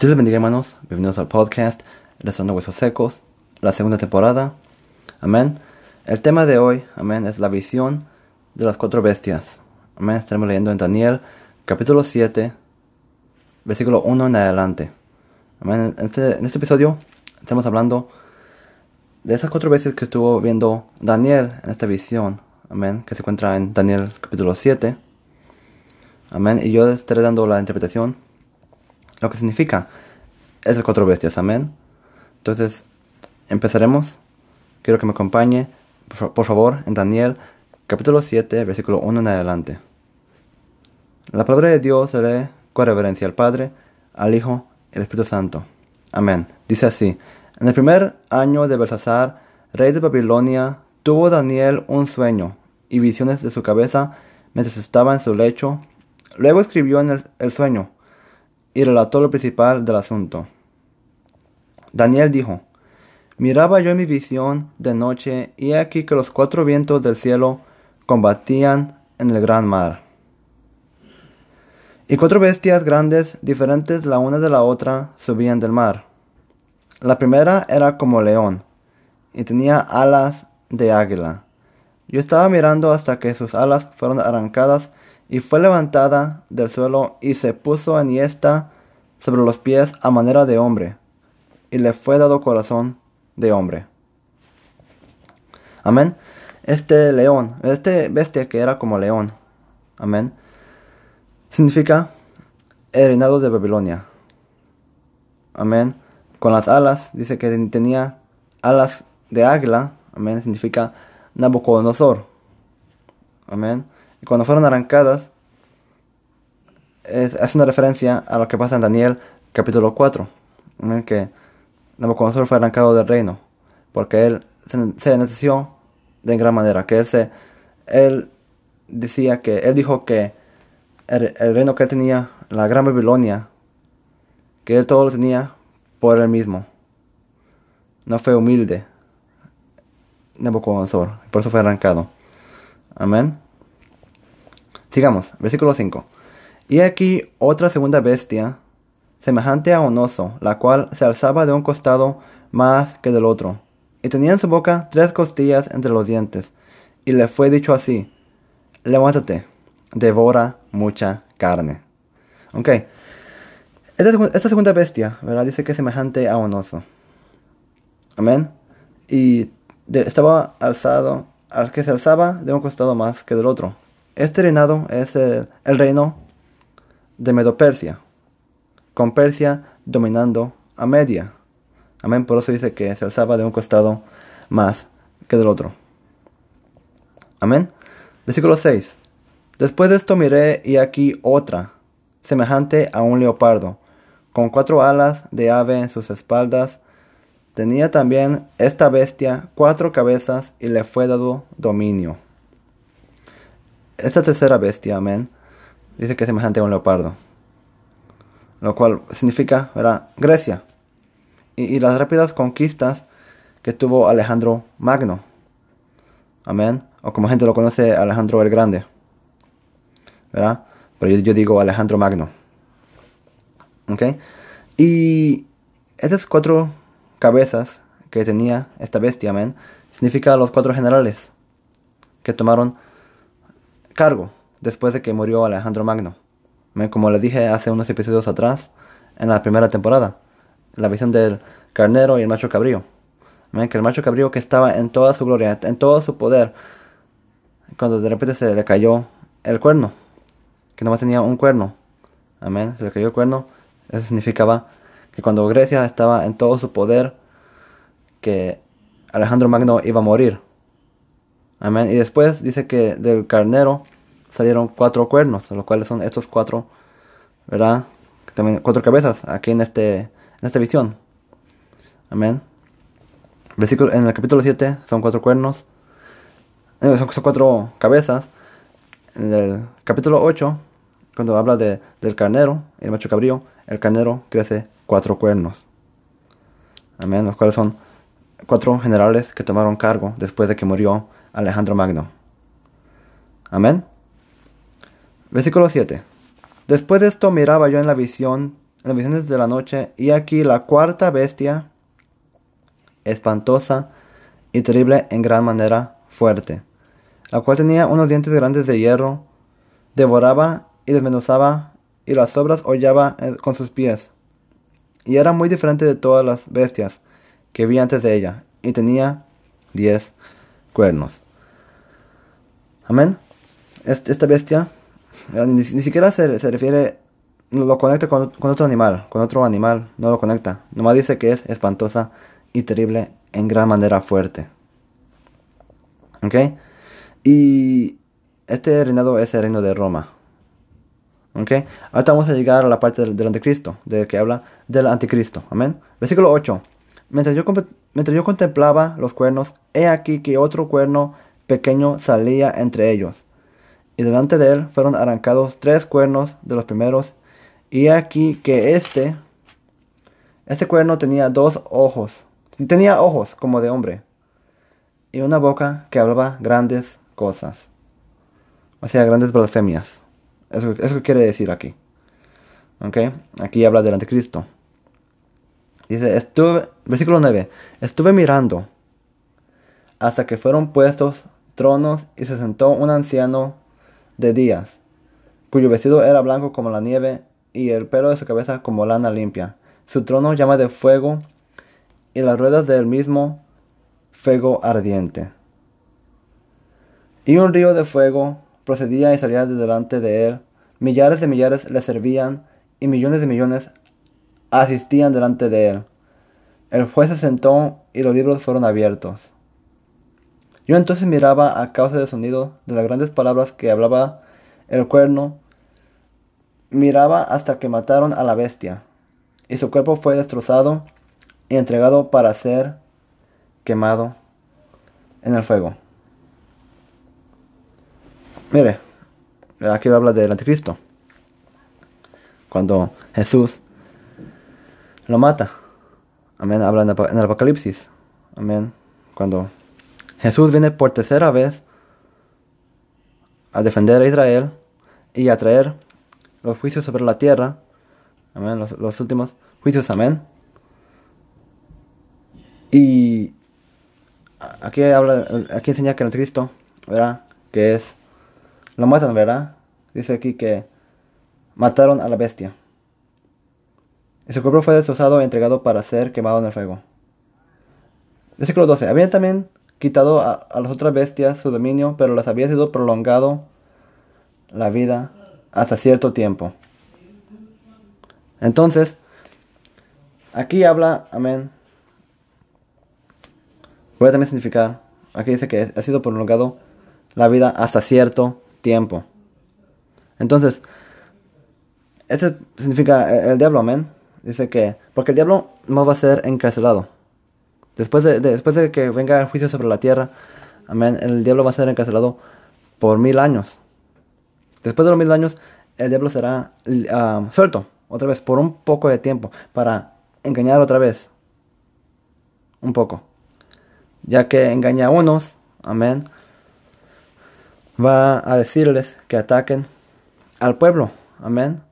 Dios les bendiga hermanos, bienvenidos al podcast Restaurando Huesos Secos, la segunda temporada. Amén. El tema de hoy, amén, es la visión de las cuatro bestias. Amén. Estaremos leyendo en Daniel capítulo 7, versículo 1 en adelante. Amén. En este, en este episodio estamos hablando de esas cuatro bestias que estuvo viendo Daniel en esta visión. Amén. Que se encuentra en Daniel capítulo 7. Amén. Y yo estaré dando la interpretación lo que significa esas cuatro bestias. Amén. Entonces, empezaremos. Quiero que me acompañe, por favor, en Daniel capítulo 7, versículo 1 en adelante. La palabra de Dios se lee con reverencia al Padre, al Hijo y al Espíritu Santo. Amén. Dice así. En el primer año de Belsasar, rey de Babilonia, tuvo Daniel un sueño y visiones de su cabeza mientras estaba en su lecho. Luego escribió en el, el sueño y relató lo principal del asunto. Daniel dijo, Miraba yo en mi visión de noche, y aquí que los cuatro vientos del cielo combatían en el gran mar. Y cuatro bestias grandes, diferentes la una de la otra, subían del mar. La primera era como león, y tenía alas de águila. Yo estaba mirando hasta que sus alas fueron arrancadas y fue levantada del suelo y se puso enhiesta sobre los pies a manera de hombre, y le fue dado corazón de hombre. Amén. Este león, este bestia que era como león, amén, significa el reinado de Babilonia. Amén. Con las alas, dice que tenía alas de águila, amén, significa Nabucodonosor. Amén. Y cuando fueron arrancadas, es, una referencia a lo que pasa en Daniel capítulo 4, en que Nabucodonosor fue arrancado del reino, porque él se, se de gran manera, que él, se, él decía que, él dijo que el, reino que él tenía, la gran Babilonia, que él todo lo tenía por él mismo. No fue humilde Nabucodonosor, por eso fue arrancado. Amén. Sigamos, versículo 5. Y aquí otra segunda bestia, semejante a un oso, la cual se alzaba de un costado más que del otro, y tenía en su boca tres costillas entre los dientes, y le fue dicho así, levántate, devora mucha carne. Ok, esta, segunda bestia, ¿verdad? Dice que es semejante a un oso. Amén. Y estaba alzado, al que se alzaba de un costado más que del otro. Este reinado es el, reino de Medo-Persia, con Persia dominando a Media. Amén, por eso dice que se alzaba de un costado más que del otro. Amén. Versículo 6. Después de esto miré y aquí otra, semejante a un leopardo, con cuatro alas de ave en sus espaldas. Tenía también esta bestia cuatro cabezas y le fue dado dominio. Esta tercera bestia, amén, dice que es semejante a un leopardo. Lo cual significa, ¿verdad? Grecia. Y, las rápidas conquistas que tuvo Alejandro Magno. Amén. O como gente lo conoce, Alejandro el Grande. ¿Verdad? Pero yo, digo Alejandro Magno. ¿Ok? Y estas cuatro cabezas que tenía esta bestia, amén, significa los cuatro generales que tomaron cargo después de que murió Alejandro Magno. Como le dije hace unos episodios atrás, en la primera temporada, la visión del carnero y el macho cabrío. Que el macho cabrío que estaba en toda su gloria, en todo su poder, cuando de repente se le cayó el cuerno, que nomás tenía un cuerno. Amén. Se le cayó el cuerno. Eso significaba que cuando Grecia estaba en todo su poder, que Alejandro Magno iba a morir. Amén. Y después dice que del carnero salieron cuatro cuernos, los cuales son estos cuatro, ¿verdad? También cuatro cabezas aquí en, este, en esta visión. Amén. Versículo, en el capítulo 7 son cuatro cuernos. Eh, son, cuatro cabezas. En el capítulo 8, cuando habla de, del carnero el macho cabrío, el carnero crece cuatro cuernos. Amén. Los cuales son cuatro generales que tomaron cargo después de que murió Alejandro Magno. Amén. Versículo 7. Después de esto miraba yo en la visión, en las visiones de la noche, y aquí la cuarta bestia, espantosa y terrible en gran manera fuerte, la cual tenía unos dientes grandes de hierro, devoraba y desmenuzaba, y las obras hollaba eh, con sus pies. Y era muy diferente de todas las bestias que vi antes de ella, y tenía diez cuernos. Amén. Esta bestia ni, siquiera se, refiere, lo conecta con, otro animal, con otro animal, no lo conecta. Nomás dice que es espantosa y terrible en gran manera fuerte. ¿Ok? Y este reinado es el reino de Roma. ¿Ok? Ahora vamos a llegar a la parte del, anticristo, de que habla del anticristo. Amén. Versículo 8. Mientras yo, contemplaba los cuernos, he aquí que otro cuerno pequeño salía entre ellos y delante de él fueron arrancados tres cuernos de los primeros, y aquí que este, este cuerno tenía dos ojos, tenía ojos como de hombre, y una boca que hablaba grandes cosas, o sea, grandes blasfemias. Eso, eso quiere decir aquí. ¿Ok? Aquí habla del anticristo. Dice, estuve, versículo 9, estuve mirando hasta que fueron puestos tronos y se sentó un anciano de días, cuyo vestido era blanco como la nieve y el pelo de su cabeza como lana limpia. Su trono llama de fuego y las ruedas del mismo fuego ardiente. Y un río de fuego procedía y salía de delante de él. Millares de millares le servían y millones de millones asistían delante de él. El juez se sentó y los libros fueron abiertos. Yo entonces miraba a causa del sonido de las grandes palabras que hablaba el cuerno, miraba hasta que mataron a la bestia, y su cuerpo fue destrozado y entregado para ser quemado en el fuego. Mire, aquí habla del anticristo. Cuando Jesús lo mata. Amén. Habla en el Apocalipsis. Amén. Cuando Jesús viene por tercera vez a defender a Israel y a traer los juicios sobre la tierra. Amén, los, últimos juicios, amén. Y aquí habla, aquí enseña que el Cristo, ¿verdad? Que es, lo matan, ¿verdad? Dice aquí que mataron a la bestia. Su cuerpo fue destrozado y entregado para ser quemado en el fuego. Versículo 12. Había también quitado a, las otras bestias su dominio, pero les había sido prolongado la vida hasta cierto tiempo. Entonces, aquí habla, amén. Puede también significar, aquí dice que ha sido prolongado la vida hasta cierto tiempo. Entonces, eso significa el diablo, amén. Dice que, porque el diablo no va a ser encarcelado. Después de, después de que venga el juicio sobre la tierra, amén, el diablo va a ser encarcelado por mil años. Después de los mil años, el diablo será ah, suelto otra vez por un poco de tiempo para engañar otra vez. Un poco. Ya que engaña a unos, amén, va a decirles que ataquen al pueblo, amén.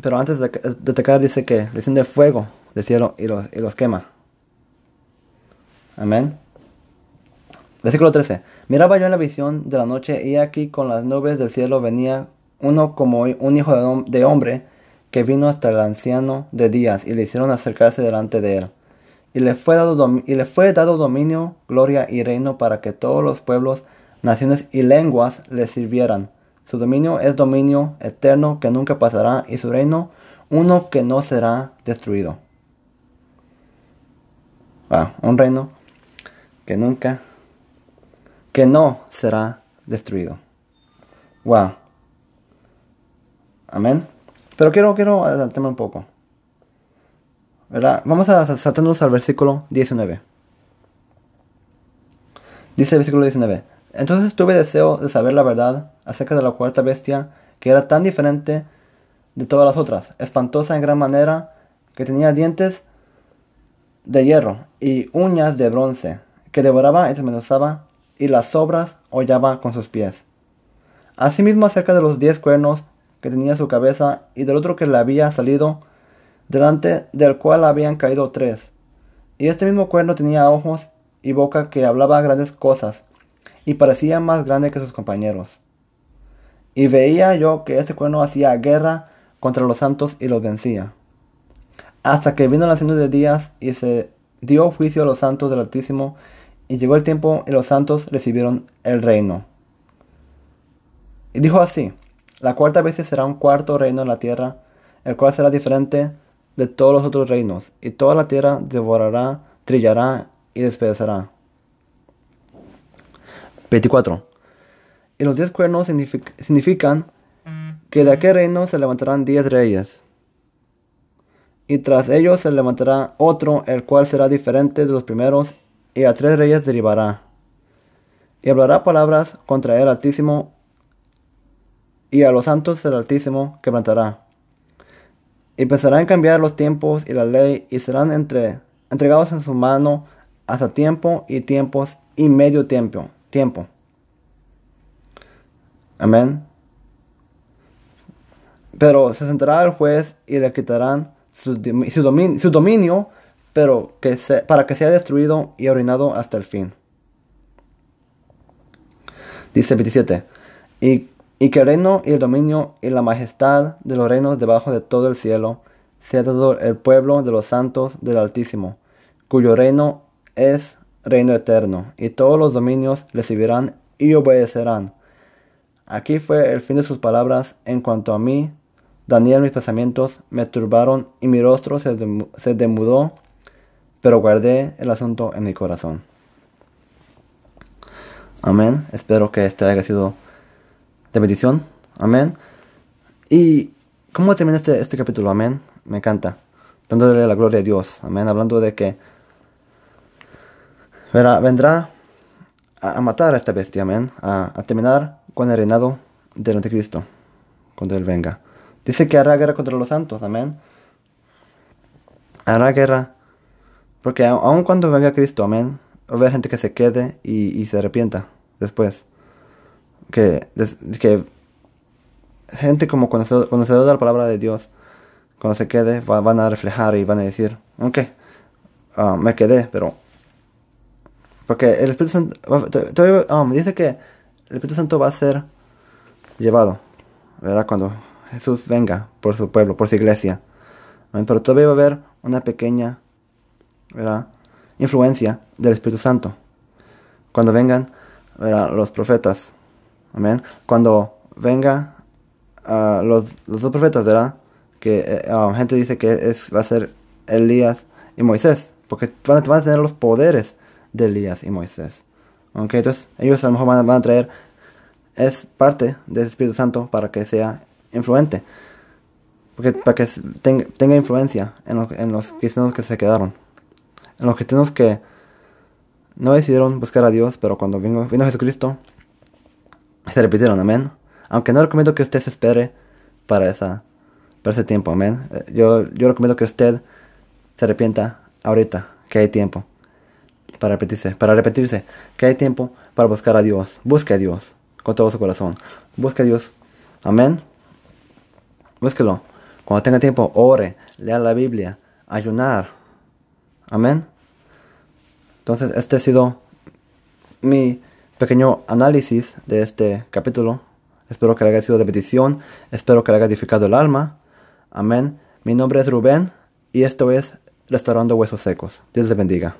Pero antes de, atacar dice que desciende fuego del cielo y los, y los quema. Amén. Versículo 13. Miraba yo en la visión de la noche y aquí con las nubes del cielo venía uno como un hijo de, hombre que vino hasta el anciano de días y le hicieron acercarse delante de él. Y le, fue dado y le fue dado dominio, gloria y reino para que todos los pueblos, naciones y lenguas le sirvieran. Su dominio es dominio eterno que nunca pasará y su reino uno que no será destruido. Ah, un reino que nunca, que no será destruido. Wow. Amén. Pero quiero, quiero adelantarme un poco. ¿Verdad? Vamos a saltarnos al versículo 19. Dice el versículo 19. Entonces tuve deseo de saber la verdad acerca de la cuarta bestia, que era tan diferente de todas las otras, espantosa en gran manera, que tenía dientes de hierro y uñas de bronce, que devoraba y desmenuzaba, y las sobras hollaba con sus pies. Asimismo acerca de los diez cuernos que tenía su cabeza, y del otro que le había salido delante del cual habían caído tres. Y este mismo cuerno tenía ojos y boca que hablaba grandes cosas, y parecía más grande que sus compañeros. Y veía yo que este cuerno hacía guerra contra los santos y los vencía. Hasta que vino la hacienda de días y se dio juicio a los santos del Altísimo, y llegó el tiempo y los santos recibieron el reino. Y dijo así, la cuarta vez será un cuarto reino en la tierra, el cual será diferente de todos los otros reinos, y toda la tierra devorará, trillará y despedazará. 24. Y los diez cuernos significan que de aquel reino se levantarán diez reyes. Y tras ellos se levantará otro, el cual será diferente de los primeros, y a tres reyes derivará. Y hablará palabras contra el Altísimo, y a los santos del Altísimo quebrantará. Y pensará en cambiar los tiempos y la ley, y serán entre, entregados en su mano hasta tiempo y tiempos y medio tiempo. tiempo. Amén. Pero se sentará el juez y le quitarán su, dominio, pero que para que sea destruido y arruinado hasta el fin. Dice 27. Y, que el reino y el dominio y la majestad de los reinos debajo de todo el cielo sea dado el pueblo de los santos del Altísimo, cuyo reino es reino eterno, y todos los dominios le servirán y obedecerán. Aquí fue el fin de sus palabras. En cuanto a mí, Daniel, mis pensamientos me turbaron y mi rostro se, se demudó, pero guardé el asunto en mi corazón. Amén. Espero que este haya sido de bendición. Amén. ¿Y cómo termina este, este capítulo? Amén. Me encanta. Dándole la gloria a Dios. Amén. Hablando de que vendrá a, matar a esta bestia. Amén. A terminar con el reinado del anticristo. Cuando él venga. Dice que hará guerra contra los santos, amén. Hará guerra. Porque aun cuando venga Cristo, amén, va a haber gente que se quede y, se arrepienta después. Que, que gente como conocedor, conocedor, de la palabra de Dios, cuando se quede, van a reflejar y van a decir, ok, ah, me quedé, pero... Porque el Espíritu Santo, me dice que el Espíritu Santo va a ser llevado, ¿verdad? Cuando Jesús venga por su pueblo, por su iglesia. Pero todavía va a haber una pequeña influencia del Espíritu Santo. Cuando vengan los profetas. Amén. Cuando venga uh, los, dos profetas, ¿verdad? Que eh, ah, gente dice que es, va a ser Elías y Moisés. Porque van, a tener los poderes de Elías y Moisés. Okay, entonces ellos a lo mejor van, a traer es parte del Espíritu Santo para que sea influente. Porque, para que tenga, influencia en, los cristianos que se quedaron. En los cristianos que no decidieron buscar a Dios, pero cuando vino, vino Jesucristo, se repitieron, amén. Aunque no recomiendo que usted se espere para, esa, para ese tiempo, amén. Eh, yo, yo recomiendo que usted se arrepienta ahorita, que hay tiempo para repetirse, para repetirse, que hay tiempo para buscar a Dios. Busque a Dios con todo su corazón. Busque a Dios. Amén. Búsquelo. Cuando tenga tiempo, ore, lea la Biblia, ayunar. Amén. Entonces, este ha sido mi pequeño análisis de este capítulo. Espero que le haya sido de bendición. Espero que le haya edificado el alma. Amén. Mi nombre es Rubén y esto es Restaurando Huesos Secos. Dios les bendiga.